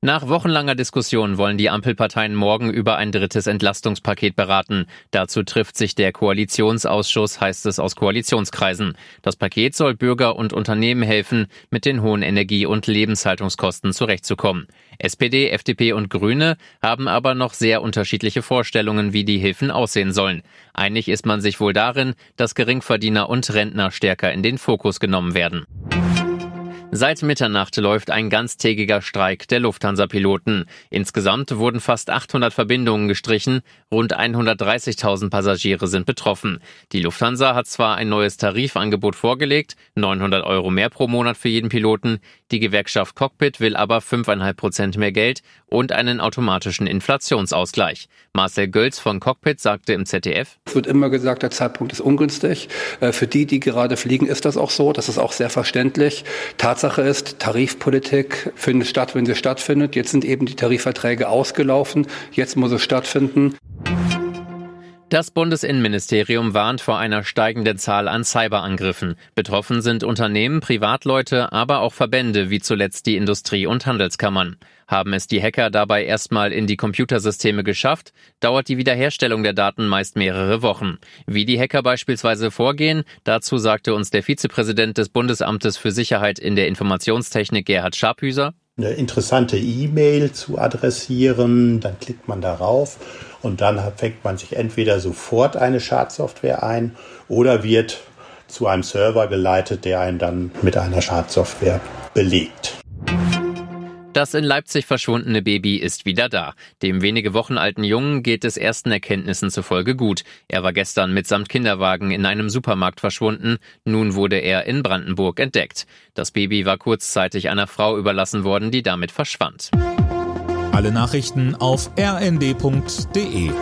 Nach wochenlanger Diskussion wollen die Ampelparteien morgen über ein drittes Entlastungspaket beraten. Dazu trifft sich der Koalitionsausschuss, heißt es aus Koalitionskreisen. Das Paket soll Bürger und Unternehmen helfen, mit den hohen Energie- und Lebenshaltungskosten zurechtzukommen. SPD, FDP und Grüne haben aber noch sehr unterschiedliche Vorstellungen, wie die Hilfen aussehen sollen. Einig ist man sich wohl darin, dass Geringverdiener und Rentner stärker in den Fokus genommen werden. Seit Mitternacht läuft ein ganztägiger Streik der Lufthansa-Piloten. Insgesamt wurden fast 800 Verbindungen gestrichen, rund 130.000 Passagiere sind betroffen. Die Lufthansa hat zwar ein neues Tarifangebot vorgelegt, 900 Euro mehr pro Monat für jeden Piloten, die Gewerkschaft Cockpit will aber 5,5 Prozent mehr Geld und einen automatischen Inflationsausgleich. Marcel Gölz von Cockpit sagte im ZDF, Es wird immer gesagt, der Zeitpunkt ist ungünstig. Äh, für die, die gerade fliegen, ist das auch so. Das ist auch sehr verständlich. Tatsache ist, Tarifpolitik findet statt, wenn sie stattfindet. Jetzt sind eben die Tarifverträge ausgelaufen. Jetzt muss es stattfinden. Das Bundesinnenministerium warnt vor einer steigenden Zahl an Cyberangriffen. Betroffen sind Unternehmen, Privatleute, aber auch Verbände wie zuletzt die Industrie- und Handelskammern. Haben es die Hacker dabei erstmal in die Computersysteme geschafft, dauert die Wiederherstellung der Daten meist mehrere Wochen. Wie die Hacker beispielsweise vorgehen, dazu sagte uns der Vizepräsident des Bundesamtes für Sicherheit in der Informationstechnik Gerhard Scharphüser eine interessante E-Mail zu adressieren, dann klickt man darauf und dann fängt man sich entweder sofort eine Schadsoftware ein oder wird zu einem Server geleitet, der einen dann mit einer Schadsoftware belegt. Das in Leipzig verschwundene Baby ist wieder da. Dem wenige Wochen alten Jungen geht es ersten Erkenntnissen zufolge gut. Er war gestern mitsamt Kinderwagen in einem Supermarkt verschwunden. Nun wurde er in Brandenburg entdeckt. Das Baby war kurzzeitig einer Frau überlassen worden, die damit verschwand. Alle Nachrichten auf rnd.de